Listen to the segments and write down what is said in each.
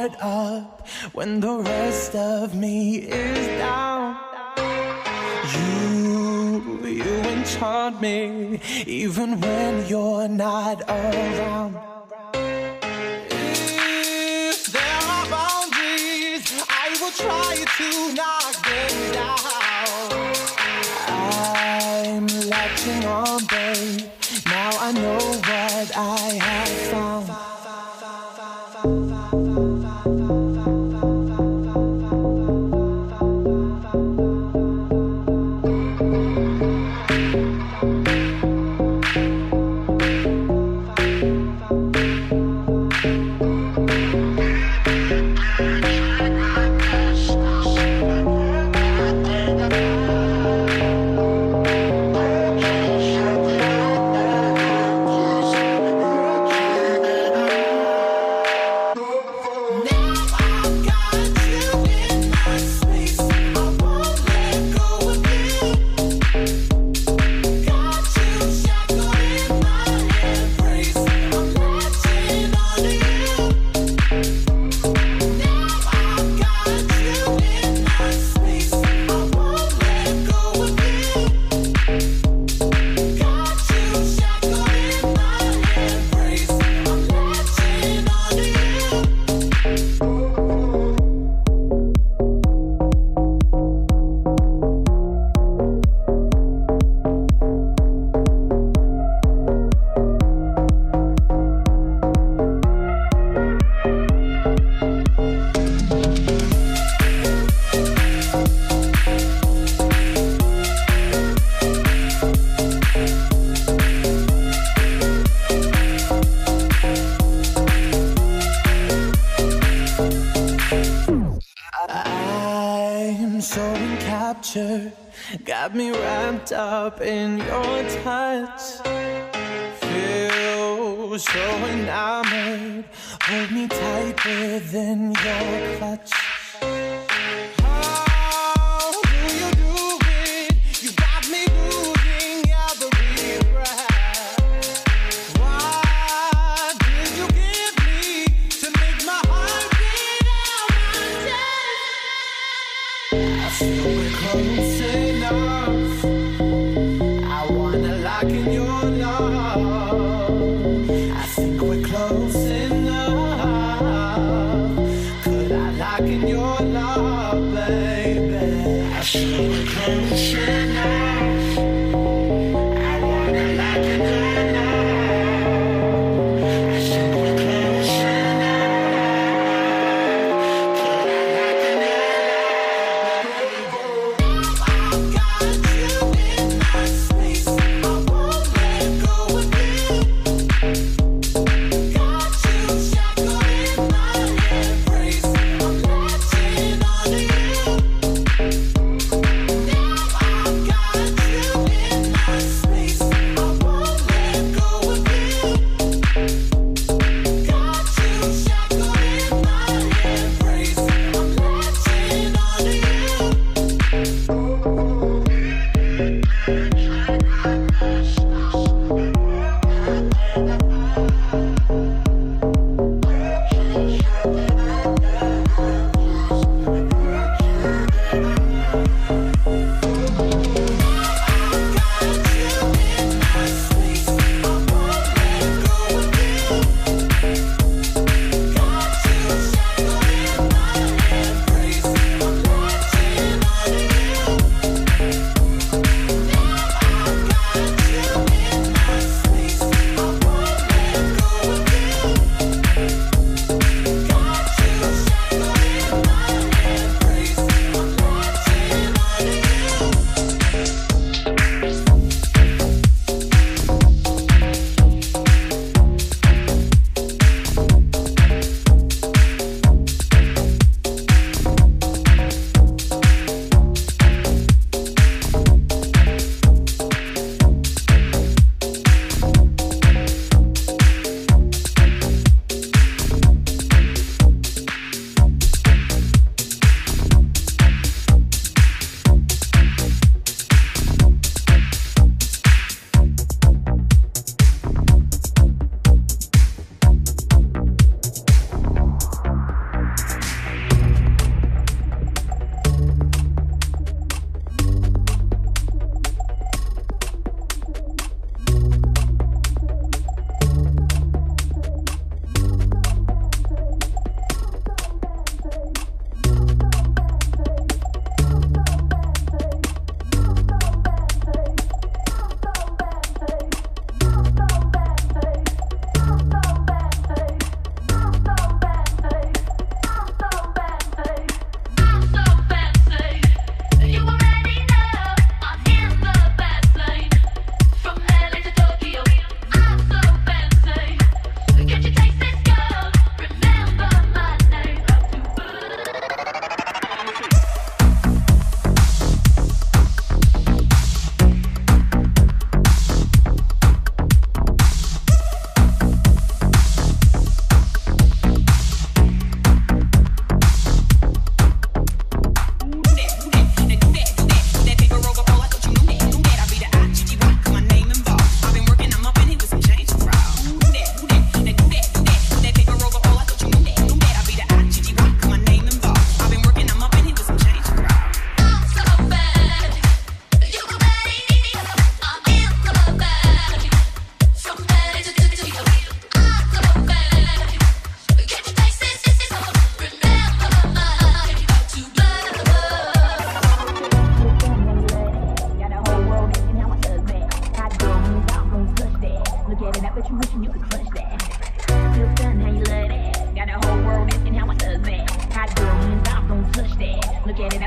heart up when the rest of me is down. You, you enchant me even when you're not around. If there are boundaries, I will try to knock them down. I'm latching on, babe. Got me wrapped up in your touch. Feel so enamored. Hold me tight within your clutch.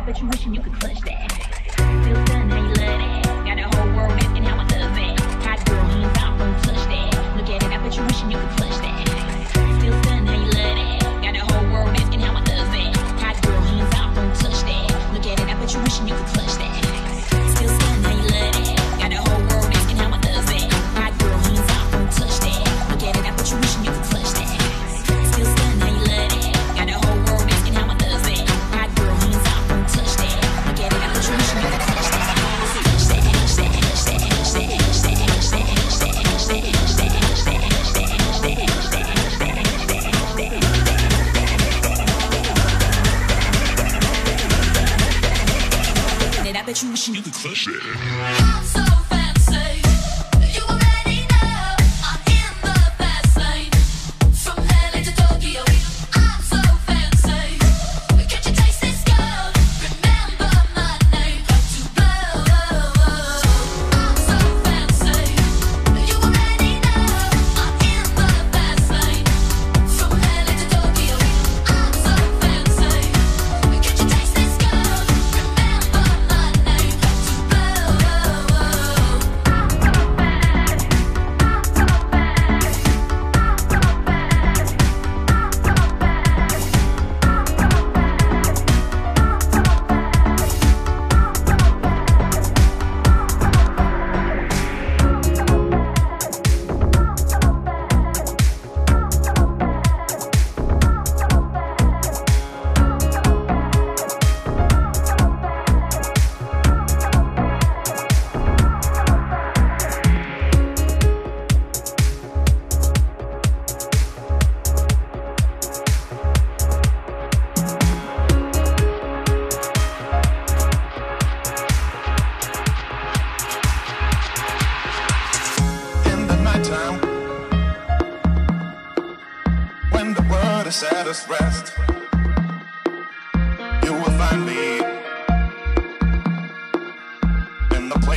Bet but you wishing you could clutch that.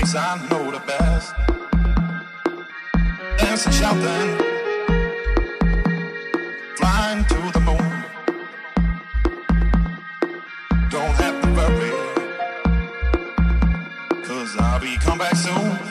cause I know the best. Dancing, shouting, flying to the moon. Don't have to worry, cause I'll be come back soon.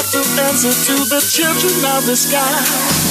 Have to answer to the children of the sky.